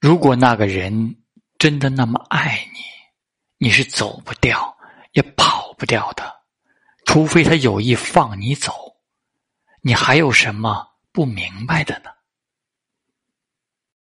如果那个人真的那么爱你你是走不掉也跑不掉的除非他有意放你走你还有什么不明白的呢？